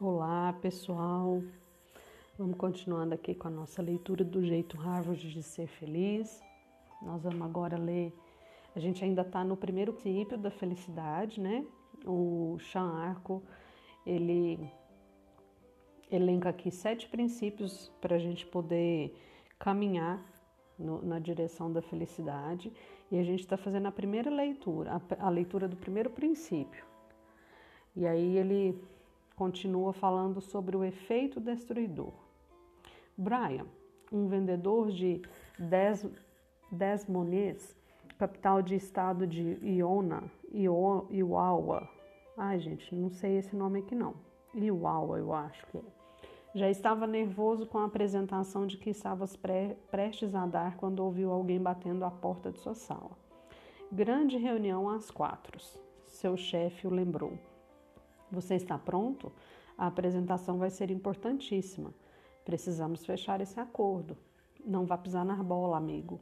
Olá, pessoal. Vamos continuando aqui com a nossa leitura do jeito Harvard de ser feliz. Nós vamos agora ler. A gente ainda está no primeiro princípio da felicidade, né? O Sean Arco ele elenca aqui sete princípios para a gente poder caminhar no, na direção da felicidade. E a gente está fazendo a primeira leitura, a, a leitura do primeiro princípio. E aí ele continua falando sobre o efeito destruidor. Brian, um vendedor de Des, Moines, capital de estado de Iona, Iowa. Ai, gente, não sei esse nome aqui não. Iowa, eu acho que é. Já estava nervoso com a apresentação de que estava prestes a dar quando ouviu alguém batendo à porta de sua sala. Grande reunião às quatro. Seu chefe o lembrou. Você está pronto? A apresentação vai ser importantíssima. Precisamos fechar esse acordo. Não vá pisar na bola, amigo.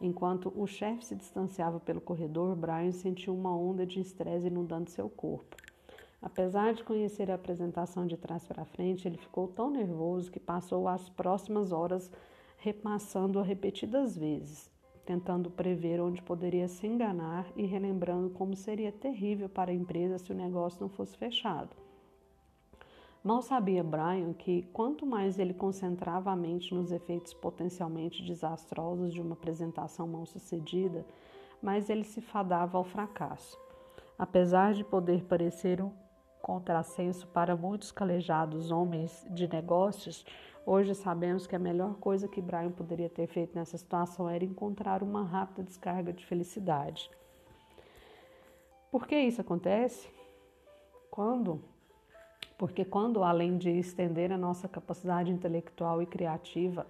Enquanto o chefe se distanciava pelo corredor, Brian sentiu uma onda de estresse inundando seu corpo. Apesar de conhecer a apresentação de trás para frente, ele ficou tão nervoso que passou as próximas horas repassando-a repetidas vezes tentando prever onde poderia se enganar e relembrando como seria terrível para a empresa se o negócio não fosse fechado. Mal sabia Brian que, quanto mais ele concentrava a mente nos efeitos potencialmente desastrosos de uma apresentação mal sucedida, mais ele se fadava ao fracasso. Apesar de poder parecer um contrassenso para muitos calejados homens de negócios, Hoje sabemos que a melhor coisa que Brian poderia ter feito nessa situação era encontrar uma rápida descarga de felicidade. Por que isso acontece? Quando? Porque quando, além de estender a nossa capacidade intelectual e criativa,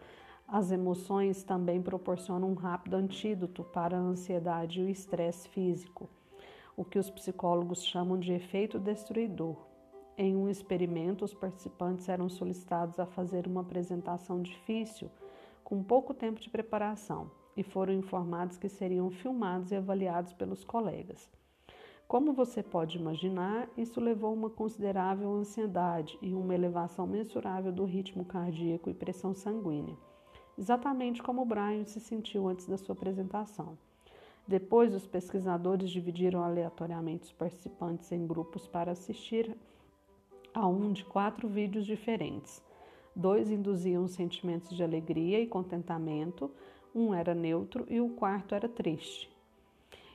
as emoções também proporcionam um rápido antídoto para a ansiedade e o estresse físico, o que os psicólogos chamam de efeito destruidor. Em um experimento, os participantes eram solicitados a fazer uma apresentação difícil, com pouco tempo de preparação, e foram informados que seriam filmados e avaliados pelos colegas. Como você pode imaginar, isso levou a uma considerável ansiedade e uma elevação mensurável do ritmo cardíaco e pressão sanguínea, exatamente como Brian se sentiu antes da sua apresentação. Depois, os pesquisadores dividiram aleatoriamente os participantes em grupos para assistir a um de quatro vídeos diferentes. Dois induziam sentimentos de alegria e contentamento, um era neutro e o quarto era triste.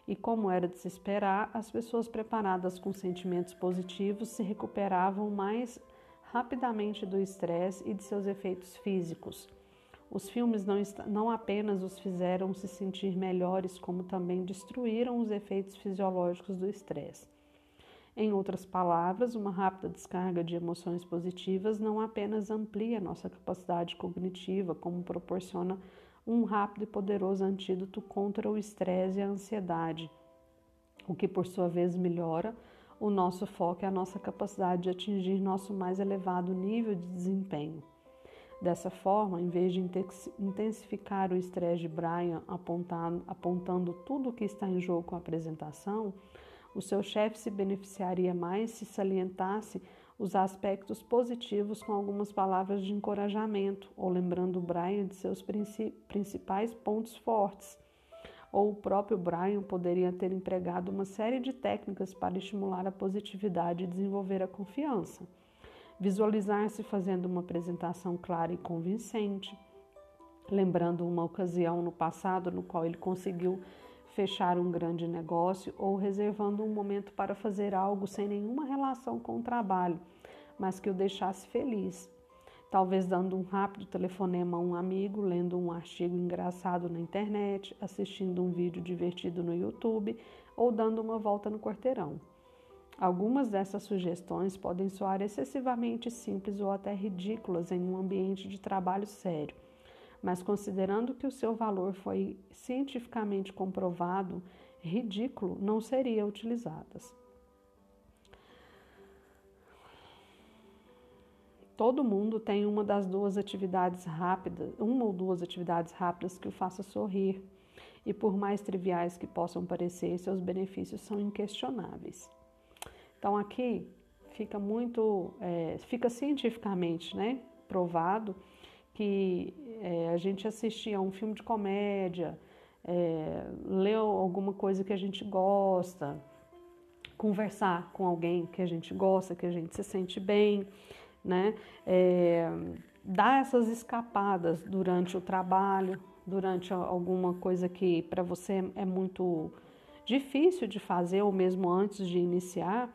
E como era de se esperar, as pessoas preparadas com sentimentos positivos se recuperavam mais rapidamente do estresse e de seus efeitos físicos. Os filmes não, não apenas os fizeram se sentir melhores, como também destruíram os efeitos fisiológicos do estresse. Em outras palavras, uma rápida descarga de emoções positivas não apenas amplia nossa capacidade cognitiva, como proporciona um rápido e poderoso antídoto contra o estresse e a ansiedade, o que por sua vez melhora o nosso foco e a nossa capacidade de atingir nosso mais elevado nível de desempenho. Dessa forma, em vez de intensificar o estresse de Brian apontando, apontando tudo o que está em jogo com a apresentação, o seu chefe se beneficiaria mais se salientasse os aspectos positivos com algumas palavras de encorajamento, ou lembrando Brian de seus principais pontos fortes. Ou o próprio Brian poderia ter empregado uma série de técnicas para estimular a positividade e desenvolver a confiança. Visualizar-se fazendo uma apresentação clara e convincente, lembrando uma ocasião no passado no qual ele conseguiu fechar um grande negócio ou reservando um momento para fazer algo sem nenhuma relação com o trabalho, mas que o deixasse feliz. Talvez dando um rápido telefonema a um amigo, lendo um artigo engraçado na internet, assistindo um vídeo divertido no YouTube ou dando uma volta no quarteirão. Algumas dessas sugestões podem soar excessivamente simples ou até ridículas em um ambiente de trabalho sério mas considerando que o seu valor foi cientificamente comprovado, ridículo não seria utilizadas. Todo mundo tem uma das duas atividades rápidas, uma ou duas atividades rápidas que o faça sorrir. E por mais triviais que possam parecer, seus benefícios são inquestionáveis. Então aqui fica muito, é, fica cientificamente, né, provado que é, a gente assistir a um filme de comédia, é, alguma coisa que a gente gosta, conversar com alguém que a gente gosta, que a gente se sente bem, né? É, dar essas escapadas durante o trabalho, durante alguma coisa que para você é muito difícil de fazer ou mesmo antes de iniciar,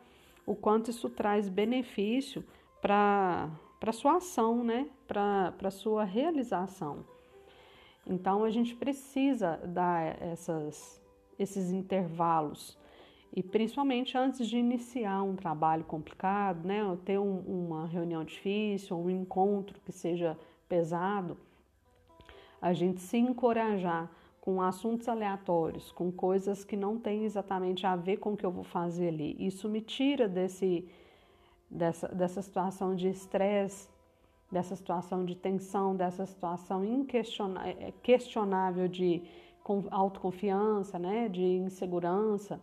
o quanto isso traz benefício para para sua ação, né? Para sua realização. Então a gente precisa dar essas, esses intervalos e principalmente antes de iniciar um trabalho complicado, né, ter um, uma reunião difícil, um encontro que seja pesado, a gente se encorajar com assuntos aleatórios, com coisas que não têm exatamente a ver com o que eu vou fazer ali. Isso me tira desse, dessa, dessa situação de estresse, dessa situação de tensão, dessa situação inquestionável de autoconfiança, né, de insegurança.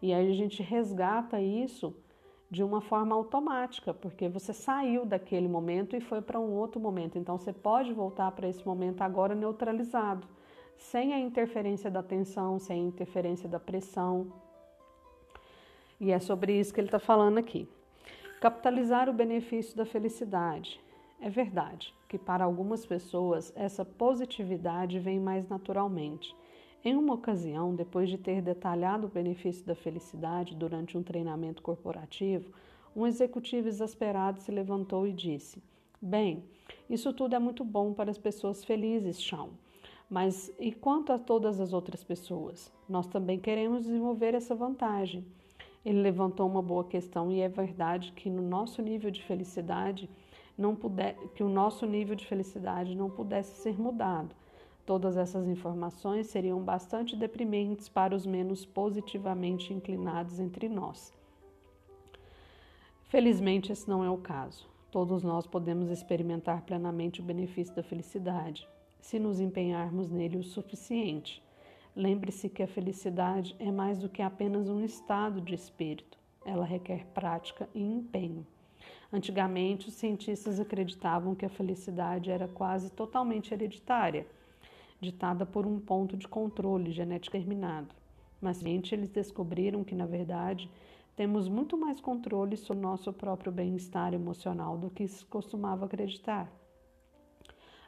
E aí a gente resgata isso de uma forma automática, porque você saiu daquele momento e foi para um outro momento. Então você pode voltar para esse momento agora neutralizado, sem a interferência da tensão, sem a interferência da pressão. E é sobre isso que ele está falando aqui. Capitalizar o benefício da felicidade. É verdade que para algumas pessoas essa positividade vem mais naturalmente em uma ocasião, depois de ter detalhado o benefício da felicidade durante um treinamento corporativo, um executivo exasperado se levantou e disse: Bem, isso tudo é muito bom para as pessoas felizes, Shawn. Mas e quanto a todas as outras pessoas? Nós também queremos desenvolver essa vantagem. Ele levantou uma boa questão e é verdade que no nosso nível de felicidade não puder, que o nosso nível de felicidade não pudesse ser mudado. Todas essas informações seriam bastante deprimentes para os menos positivamente inclinados entre nós. Felizmente, esse não é o caso. Todos nós podemos experimentar plenamente o benefício da felicidade, se nos empenharmos nele o suficiente. Lembre-se que a felicidade é mais do que apenas um estado de espírito. Ela requer prática e empenho. Antigamente, os cientistas acreditavam que a felicidade era quase totalmente hereditária ditada por um ponto de controle genético determinado. Mas eles descobriram que, na verdade, temos muito mais controle sobre o nosso próprio bem-estar emocional do que se costumava acreditar.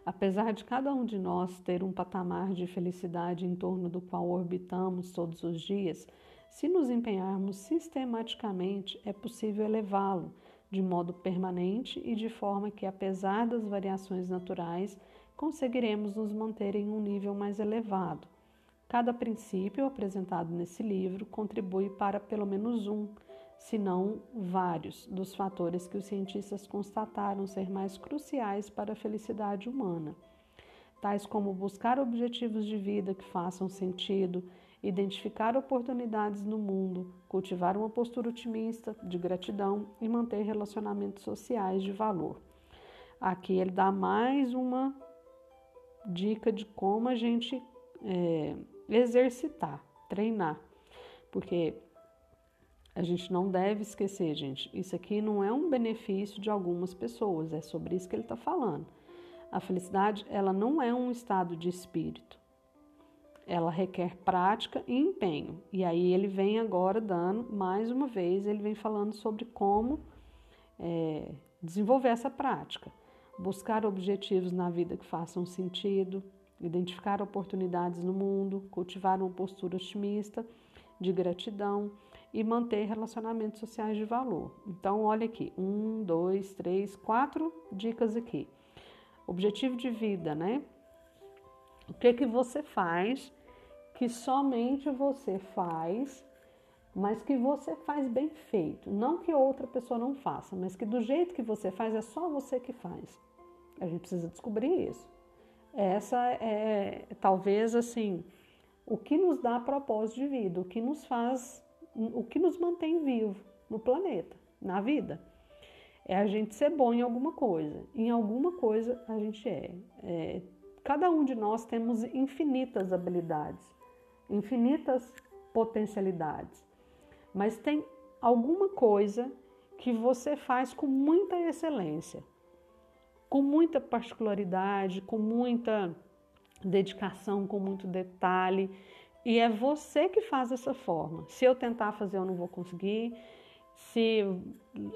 Apesar de cada um de nós ter um patamar de felicidade em torno do qual orbitamos todos os dias, se nos empenharmos sistematicamente, é possível elevá-lo de modo permanente e de forma que, apesar das variações naturais, conseguiremos nos manter em um nível mais elevado. Cada princípio apresentado nesse livro contribui para pelo menos um, se não vários, dos fatores que os cientistas constataram ser mais cruciais para a felicidade humana, tais como buscar objetivos de vida que façam sentido, identificar oportunidades no mundo, cultivar uma postura otimista, de gratidão e manter relacionamentos sociais de valor. Aqui ele dá mais uma dica de como a gente é, exercitar, treinar. Porque a gente não deve esquecer, gente, isso aqui não é um benefício de algumas pessoas, é sobre isso que ele está falando. A felicidade, ela não é um estado de espírito. Ela requer prática e empenho. E aí ele vem agora dando, mais uma vez, ele vem falando sobre como é, desenvolver essa prática buscar objetivos na vida que façam sentido, identificar oportunidades no mundo, cultivar uma postura otimista, de gratidão e manter relacionamentos sociais de valor. Então, olha aqui, um, dois, três, quatro dicas aqui. Objetivo de vida, né? O que que você faz que somente você faz, mas que você faz bem feito, não que outra pessoa não faça, mas que do jeito que você faz é só você que faz. A gente precisa descobrir isso. Essa é talvez assim o que nos dá propósito de vida, o que nos faz, o que nos mantém vivo no planeta, na vida. É a gente ser bom em alguma coisa. Em alguma coisa a gente é. é cada um de nós temos infinitas habilidades, infinitas potencialidades, mas tem alguma coisa que você faz com muita excelência, com muita particularidade, com muita dedicação, com muito detalhe. E é você que faz dessa forma. Se eu tentar fazer, eu não vou conseguir. Se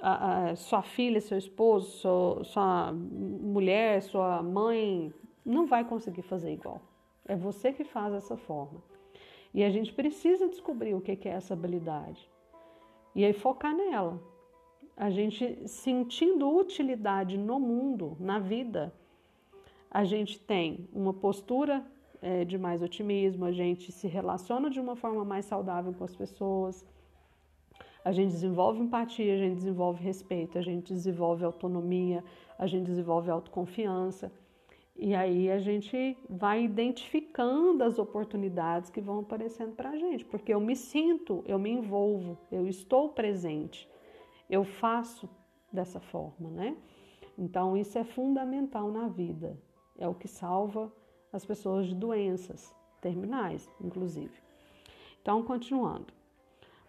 a, a, sua filha, seu esposo, sua, sua mulher, sua mãe não vai conseguir fazer igual. É você que faz dessa forma. E a gente precisa descobrir o que é essa habilidade. E aí focar nela. A gente sentindo utilidade no mundo, na vida, a gente tem uma postura é, de mais otimismo, a gente se relaciona de uma forma mais saudável com as pessoas, a gente desenvolve empatia, a gente desenvolve respeito, a gente desenvolve autonomia, a gente desenvolve autoconfiança. E aí a gente vai identificando as oportunidades que vão aparecendo para a gente, porque eu me sinto, eu me envolvo, eu estou presente, eu faço dessa forma, né? Então isso é fundamental na vida, é o que salva as pessoas de doenças terminais, inclusive. Então, continuando.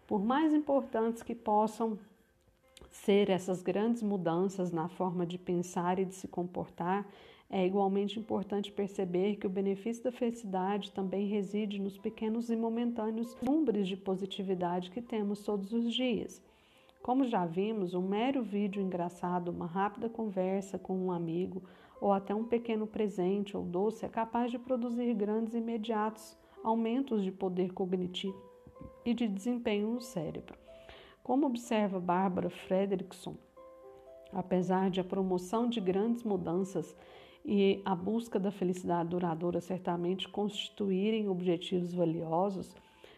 Por mais importantes que possam ser essas grandes mudanças na forma de pensar e de se comportar, é igualmente importante perceber que o benefício da felicidade também reside nos pequenos e momentâneos números de positividade que temos todos os dias. Como já vimos, um mero vídeo engraçado, uma rápida conversa com um amigo ou até um pequeno presente ou doce é capaz de produzir grandes e imediatos aumentos de poder cognitivo e de desempenho no cérebro. Como observa Barbara Fredrickson, apesar de a promoção de grandes mudanças e a busca da felicidade duradoura certamente constituírem objetivos valiosos,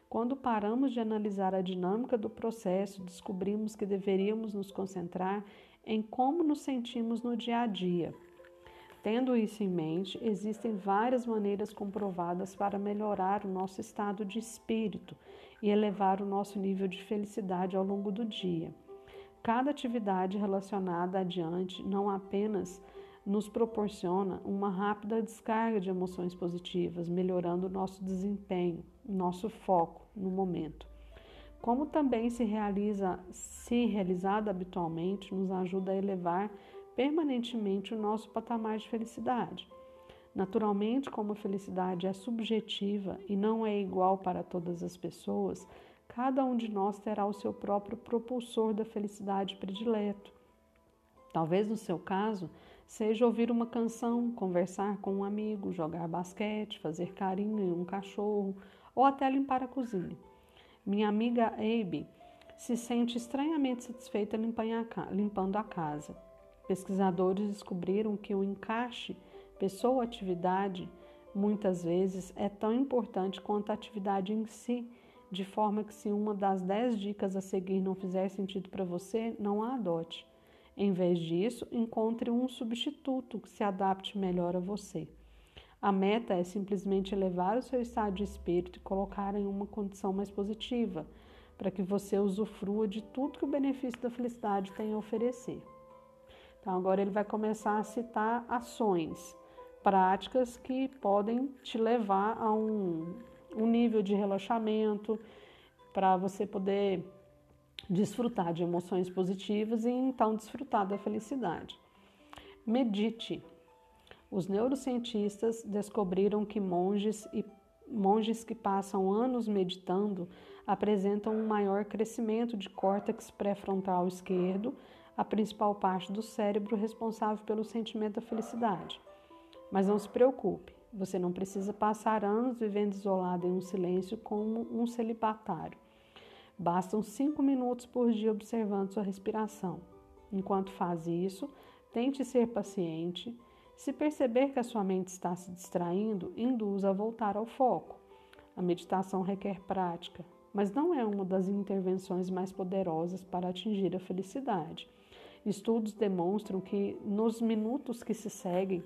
quando paramos de analisar a dinâmica do processo, descobrimos que deveríamos nos concentrar em como nos sentimos no dia a dia. Tendo isso em mente, existem várias maneiras comprovadas para melhorar o nosso estado de espírito e elevar o nosso nível de felicidade ao longo do dia. Cada atividade relacionada adiante não apenas nos proporciona uma rápida descarga de emoções positivas, melhorando o nosso desempenho, nosso foco no momento. Como também se realiza, se realizada habitualmente, nos ajuda a elevar permanentemente o nosso patamar de felicidade. Naturalmente, como a felicidade é subjetiva e não é igual para todas as pessoas, cada um de nós terá o seu próprio propulsor da felicidade predileto. Talvez no seu caso, Seja ouvir uma canção, conversar com um amigo, jogar basquete, fazer carinho em um cachorro ou até limpar a cozinha. Minha amiga Abe se sente estranhamente satisfeita limpando a casa. Pesquisadores descobriram que o encaixe pessoa-atividade muitas vezes é tão importante quanto a atividade em si, de forma que se uma das dez dicas a seguir não fizer sentido para você, não a adote. Em vez disso, encontre um substituto que se adapte melhor a você. A meta é simplesmente elevar o seu estado de espírito e colocar em uma condição mais positiva, para que você usufrua de tudo que o benefício da felicidade tem a oferecer. Então, agora ele vai começar a citar ações, práticas que podem te levar a um, um nível de relaxamento, para você poder desfrutar de emoções positivas e então desfrutar da felicidade. Medite. Os neurocientistas descobriram que monges e monges que passam anos meditando apresentam um maior crescimento de córtex pré-frontal esquerdo, a principal parte do cérebro responsável pelo sentimento da felicidade. Mas não se preocupe, você não precisa passar anos vivendo isolado em um silêncio como um celibatário. Bastam cinco minutos por dia observando sua respiração. Enquanto faz isso, tente ser paciente. Se perceber que a sua mente está se distraindo, induza a voltar ao foco. A meditação requer prática, mas não é uma das intervenções mais poderosas para atingir a felicidade. Estudos demonstram que nos minutos que se seguem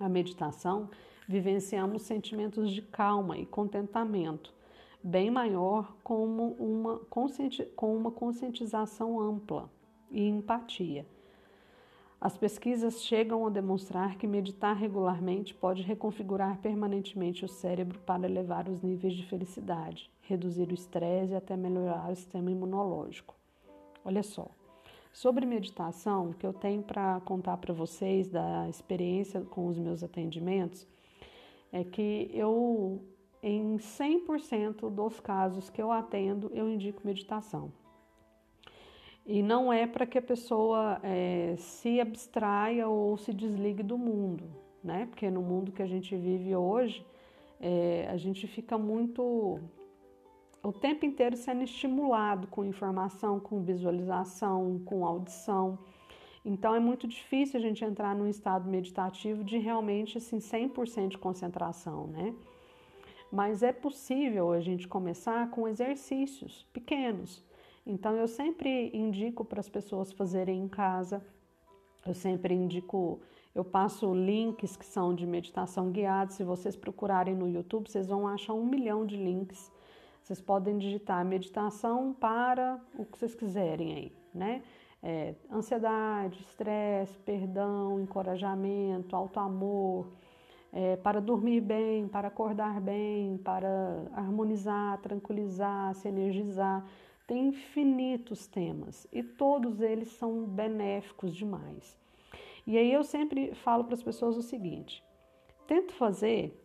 à meditação, vivenciamos sentimentos de calma e contentamento, bem maior como uma, com uma conscientização ampla e empatia. As pesquisas chegam a demonstrar que meditar regularmente pode reconfigurar permanentemente o cérebro para elevar os níveis de felicidade, reduzir o estresse e até melhorar o sistema imunológico. Olha só, Sobre meditação, o que eu tenho para contar para vocês da experiência com os meus atendimentos é que eu, em 100% dos casos que eu atendo, eu indico meditação. E não é para que a pessoa é, se abstraia ou se desligue do mundo, né? Porque no mundo que a gente vive hoje, é, a gente fica muito o tempo inteiro sendo estimulado com informação, com visualização, com audição. Então é muito difícil a gente entrar num estado meditativo de realmente assim 100% de concentração, né? Mas é possível a gente começar com exercícios pequenos. Então eu sempre indico para as pessoas fazerem em casa. Eu sempre indico, eu passo links que são de meditação guiada. Se vocês procurarem no YouTube, vocês vão achar um milhão de links. Vocês podem digitar meditação para o que vocês quiserem aí, né? é, ansiedade, estresse, perdão, encorajamento, alto amor, é, para dormir bem, para acordar bem, para harmonizar, tranquilizar, se energizar. Tem infinitos temas e todos eles são benéficos demais. E aí eu sempre falo para as pessoas o seguinte: tento fazer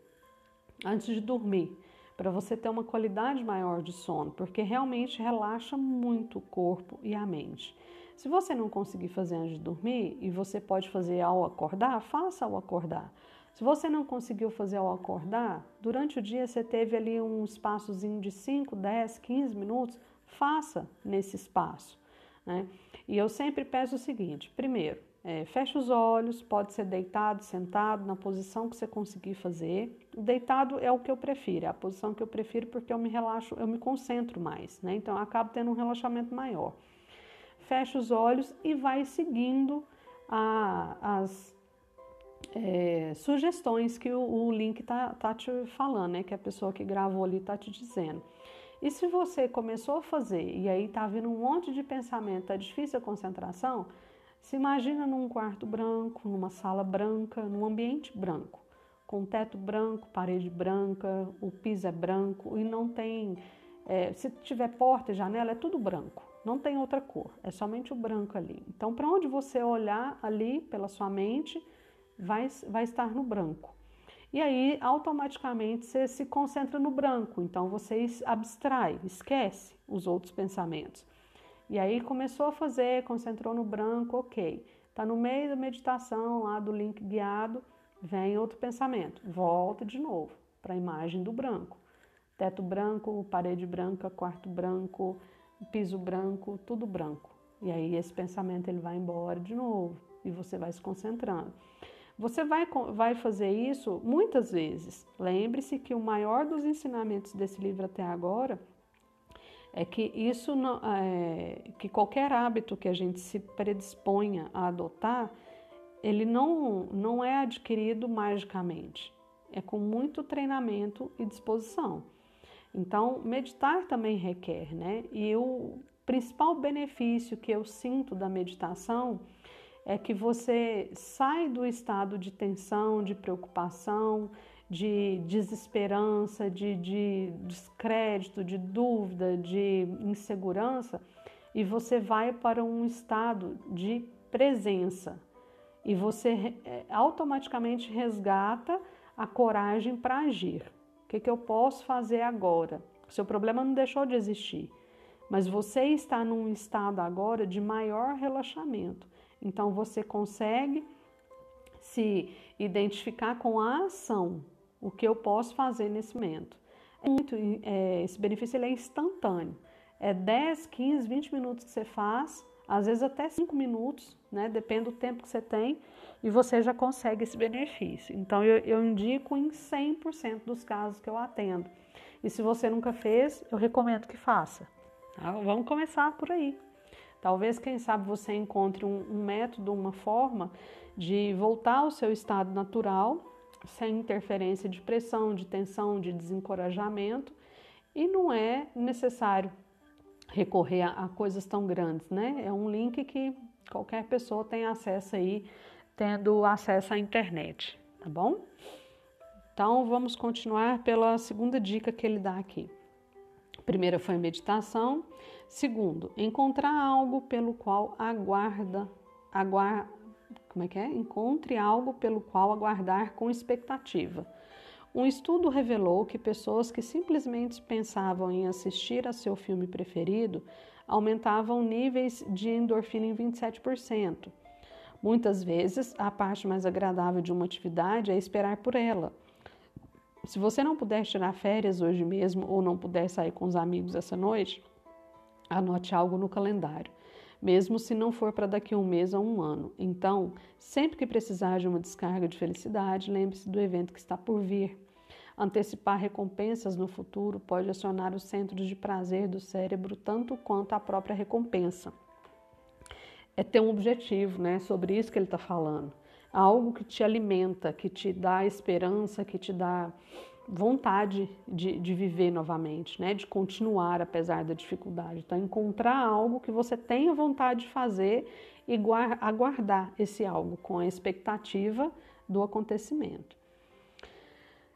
antes de dormir, para você ter uma qualidade maior de sono, porque realmente relaxa muito o corpo e a mente. Se você não conseguir fazer antes de dormir e você pode fazer ao acordar, faça ao acordar. Se você não conseguiu fazer ao acordar, durante o dia você teve ali um espaçozinho de 5, 10, 15 minutos, faça nesse espaço. Né? E eu sempre peço o seguinte: primeiro, é, feche os olhos, pode ser deitado, sentado, na posição que você conseguir fazer. Deitado é o que eu prefiro, é a posição que eu prefiro porque eu me relaxo, eu me concentro mais, né? Então eu acabo tendo um relaxamento maior fecha os olhos e vai seguindo a, as é, sugestões que o, o link tá, tá te falando, né? Que a pessoa que gravou ali tá te dizendo. E se você começou a fazer e aí tá vindo um monte de pensamento, tá difícil a concentração, se imagina num quarto branco, numa sala branca, num ambiente branco, com teto branco, parede branca, o piso é branco e não tem, é, se tiver porta e janela, é tudo branco. Não tem outra cor, é somente o branco ali. Então, para onde você olhar ali pela sua mente, vai, vai estar no branco. E aí, automaticamente, você se concentra no branco. Então, você abstrai, esquece os outros pensamentos. E aí, começou a fazer, concentrou no branco, ok. Está no meio da meditação, lá do link guiado, vem outro pensamento. Volta de novo para a imagem do branco. Teto branco, parede branca, quarto branco, piso branco, tudo branco. E aí esse pensamento ele vai embora de novo e você vai se concentrando. Você vai, vai fazer isso muitas vezes. Lembre-se que o maior dos ensinamentos desse livro até agora é que isso não, é, que qualquer hábito que a gente se predisponha a adotar, ele não, não é adquirido magicamente. É com muito treinamento e disposição. Então, meditar também requer, né? E o principal benefício que eu sinto da meditação é que você sai do estado de tensão, de preocupação, de desesperança, de, de descrédito, de dúvida, de insegurança e você vai para um estado de presença e você é, automaticamente resgata a coragem para agir que, que eu posso fazer agora? O seu problema não deixou de existir, mas você está num estado agora de maior relaxamento. Então você consegue se identificar com a ação, o que eu posso fazer nesse momento. É muito, é, esse benefício ele é instantâneo. É 10, 15, 20 minutos que você faz, às vezes até 5 minutos, né? Depende do tempo que você tem, e você já consegue esse benefício. Então, eu, eu indico em 100% dos casos que eu atendo. E se você nunca fez, eu recomendo que faça. Tá? Vamos começar por aí. Talvez, quem sabe, você encontre um, um método, uma forma de voltar ao seu estado natural, sem interferência de pressão, de tensão, de desencorajamento, e não é necessário recorrer a, a coisas tão grandes, né? É um link que qualquer pessoa tem acesso aí tendo acesso à internet, tá bom? Então vamos continuar pela segunda dica que ele dá aqui. Primeira foi meditação, Segundo, encontrar algo pelo qual aguarda, aguarda, como é que é? Encontre algo pelo qual aguardar com expectativa. Um estudo revelou que pessoas que simplesmente pensavam em assistir a seu filme preferido aumentavam níveis de endorfina em 27%. Muitas vezes, a parte mais agradável de uma atividade é esperar por ela. Se você não puder tirar férias hoje mesmo ou não puder sair com os amigos essa noite, anote algo no calendário, mesmo se não for para daqui a um mês ou um ano. Então, sempre que precisar de uma descarga de felicidade, lembre-se do evento que está por vir. Antecipar recompensas no futuro pode acionar os centros de prazer do cérebro tanto quanto a própria recompensa. É ter um objetivo, né? Sobre isso que ele está falando. Algo que te alimenta, que te dá esperança, que te dá vontade de, de viver novamente, né? De continuar apesar da dificuldade. Então, encontrar algo que você tenha vontade de fazer e aguardar esse algo com a expectativa do acontecimento.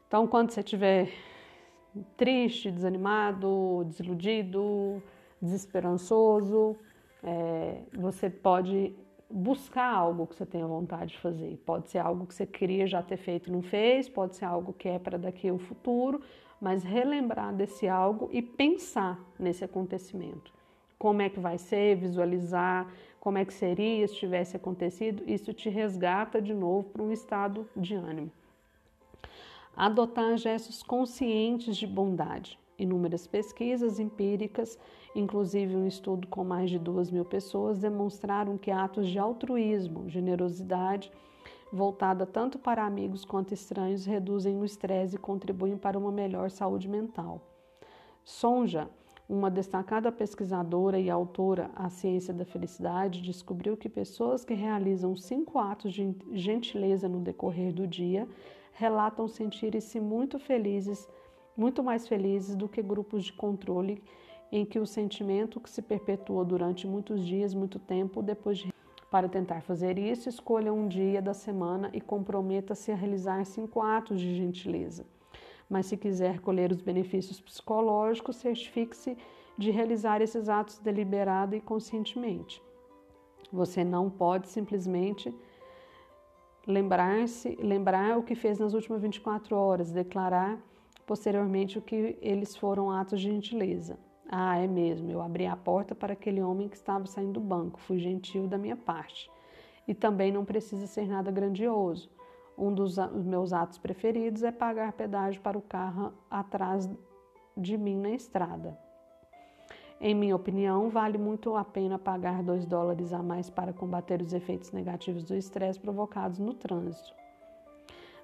Então, quando você estiver triste, desanimado, desiludido, desesperançoso, é, você pode buscar algo que você tenha vontade de fazer. Pode ser algo que você queria já ter feito e não fez, pode ser algo que é para daqui ao futuro, mas relembrar desse algo e pensar nesse acontecimento. Como é que vai ser, visualizar como é que seria se tivesse acontecido, isso te resgata de novo para um estado de ânimo adotar gestos conscientes de bondade. Inúmeras pesquisas empíricas, inclusive um estudo com mais de duas mil pessoas, demonstraram que atos de altruísmo, generosidade, voltada tanto para amigos quanto estranhos, reduzem o estresse e contribuem para uma melhor saúde mental. Sonja, uma destacada pesquisadora e autora A Ciência da Felicidade, descobriu que pessoas que realizam cinco atos de gentileza no decorrer do dia relatam sentirem-se muito felizes, muito mais felizes do que grupos de controle em que o sentimento que se perpetua durante muitos dias, muito tempo depois de para tentar fazer isso, escolha um dia da semana e comprometa-se a realizar cinco atos de gentileza. Mas se quiser colher os benefícios psicológicos, certifique-se de realizar esses atos deliberada e conscientemente. Você não pode simplesmente lembrar-se, lembrar o que fez nas últimas 24 horas, declarar posteriormente o que eles foram atos de gentileza. Ah, é mesmo, eu abri a porta para aquele homem que estava saindo do banco, fui gentil da minha parte. E também não precisa ser nada grandioso. Um dos meus atos preferidos é pagar pedágio para o carro atrás de mim na estrada. Em minha opinião, vale muito a pena pagar 2 dólares a mais para combater os efeitos negativos do estresse provocados no trânsito.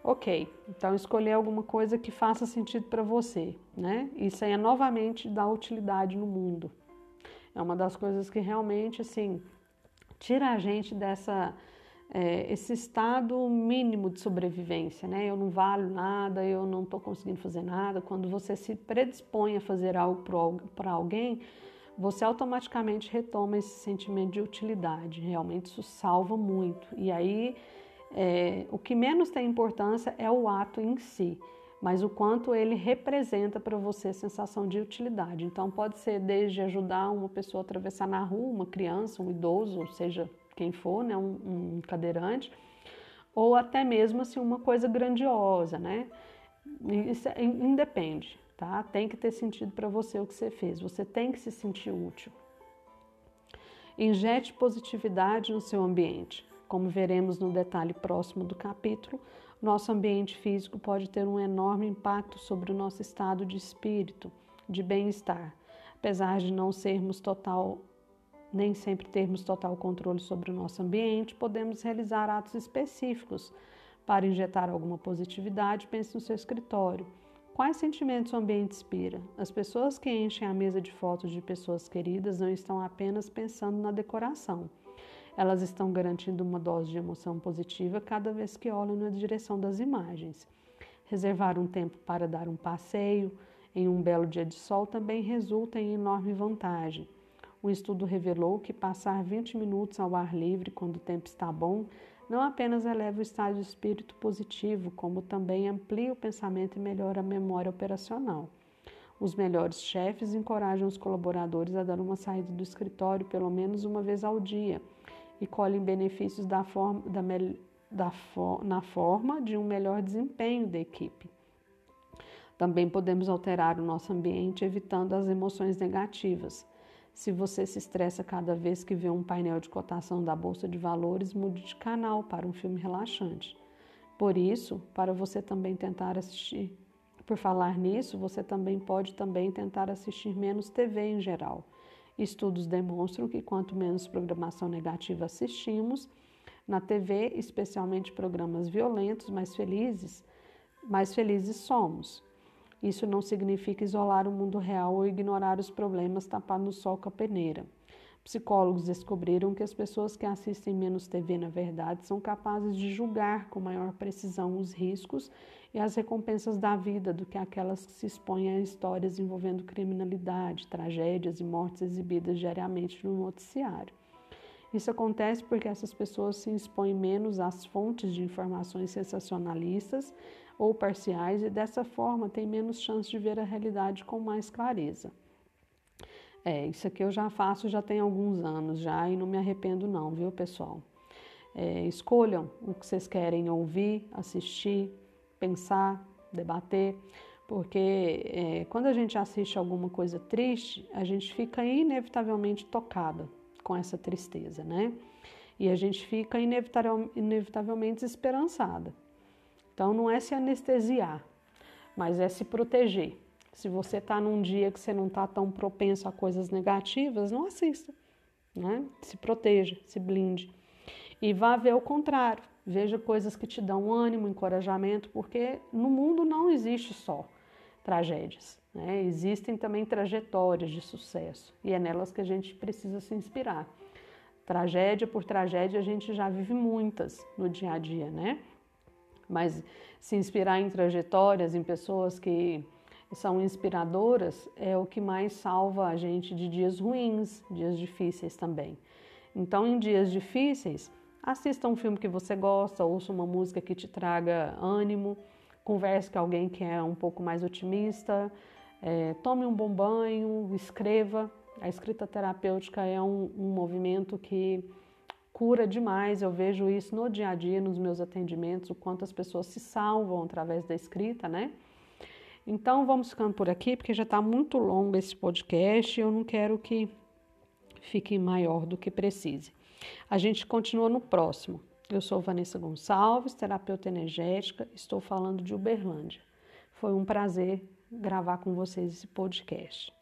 Ok, então escolher alguma coisa que faça sentido para você, né? Isso aí é novamente dar utilidade no mundo. É uma das coisas que realmente, assim, tira a gente dessa é, esse estado mínimo de sobrevivência, né? Eu não valho nada, eu não estou conseguindo fazer nada. Quando você se predispõe a fazer algo para alguém, você automaticamente retoma esse sentimento de utilidade. Realmente isso salva muito. E aí, é, o que menos tem importância é o ato em si, mas o quanto ele representa para você a sensação de utilidade. Então, pode ser desde ajudar uma pessoa a atravessar na rua, uma criança, um idoso, ou seja, quem for, né, um, um cadeirante, ou até mesmo assim uma coisa grandiosa, né? Isso é, independe, tá? Tem que ter sentido para você o que você fez. Você tem que se sentir útil. Injete positividade no seu ambiente. Como veremos no detalhe próximo do capítulo, nosso ambiente físico pode ter um enorme impacto sobre o nosso estado de espírito, de bem-estar. Apesar de não sermos total nem sempre termos total controle sobre o nosso ambiente, podemos realizar atos específicos para injetar alguma positividade. Pense no seu escritório. Quais sentimentos o ambiente inspira? As pessoas que enchem a mesa de fotos de pessoas queridas não estão apenas pensando na decoração. Elas estão garantindo uma dose de emoção positiva cada vez que olham na direção das imagens. Reservar um tempo para dar um passeio em um belo dia de sol também resulta em enorme vantagem. Um estudo revelou que passar 20 minutos ao ar livre quando o tempo está bom não apenas eleva o estado de espírito positivo, como também amplia o pensamento e melhora a memória operacional. Os melhores chefes encorajam os colaboradores a dar uma saída do escritório pelo menos uma vez ao dia e colhem benefícios da forma, da, da, na forma de um melhor desempenho da equipe. Também podemos alterar o nosso ambiente evitando as emoções negativas. Se você se estressa cada vez que vê um painel de cotação da bolsa de valores, mude de canal para um filme relaxante. Por isso, para você também tentar assistir, por falar nisso, você também pode também tentar assistir menos TV em geral. Estudos demonstram que quanto menos programação negativa assistimos na TV, especialmente programas violentos, mais felizes, mais felizes somos. Isso não significa isolar o mundo real ou ignorar os problemas tapando o sol com a peneira. Psicólogos descobriram que as pessoas que assistem menos TV, na verdade, são capazes de julgar com maior precisão os riscos e as recompensas da vida do que aquelas que se expõem a histórias envolvendo criminalidade, tragédias e mortes exibidas diariamente no noticiário. Isso acontece porque essas pessoas se expõem menos às fontes de informações sensacionalistas ou parciais e dessa forma têm menos chance de ver a realidade com mais clareza. É, isso aqui eu já faço já tem alguns anos já e não me arrependo não, viu pessoal? É, escolham o que vocês querem ouvir, assistir, pensar, debater, porque é, quando a gente assiste alguma coisa triste, a gente fica inevitavelmente tocada com essa tristeza, né? E a gente fica inevitavelmente esperançada. Então não é se anestesiar, mas é se proteger. Se você está num dia que você não está tão propenso a coisas negativas, não assista. Né? Se proteja, se blinde. E vá ver o contrário. Veja coisas que te dão ânimo, encorajamento, porque no mundo não existe só tragédias. Né? Existem também trajetórias de sucesso e é nelas que a gente precisa se inspirar. Tragédia por tragédia, a gente já vive muitas no dia a dia, né? Mas se inspirar em trajetórias, em pessoas que são inspiradoras, é o que mais salva a gente de dias ruins, dias difíceis também. Então, em dias difíceis, assista um filme que você gosta, ouça uma música que te traga ânimo, converse com alguém que é um pouco mais otimista, é, tome um bom banho, escreva. A escrita terapêutica é um, um movimento que cura demais. Eu vejo isso no dia a dia, nos meus atendimentos, o quanto as pessoas se salvam através da escrita, né? Então vamos ficando por aqui, porque já está muito longo esse podcast e eu não quero que fique maior do que precise. A gente continua no próximo. Eu sou Vanessa Gonçalves, terapeuta energética, estou falando de Uberlândia. Foi um prazer gravar com vocês esse podcast.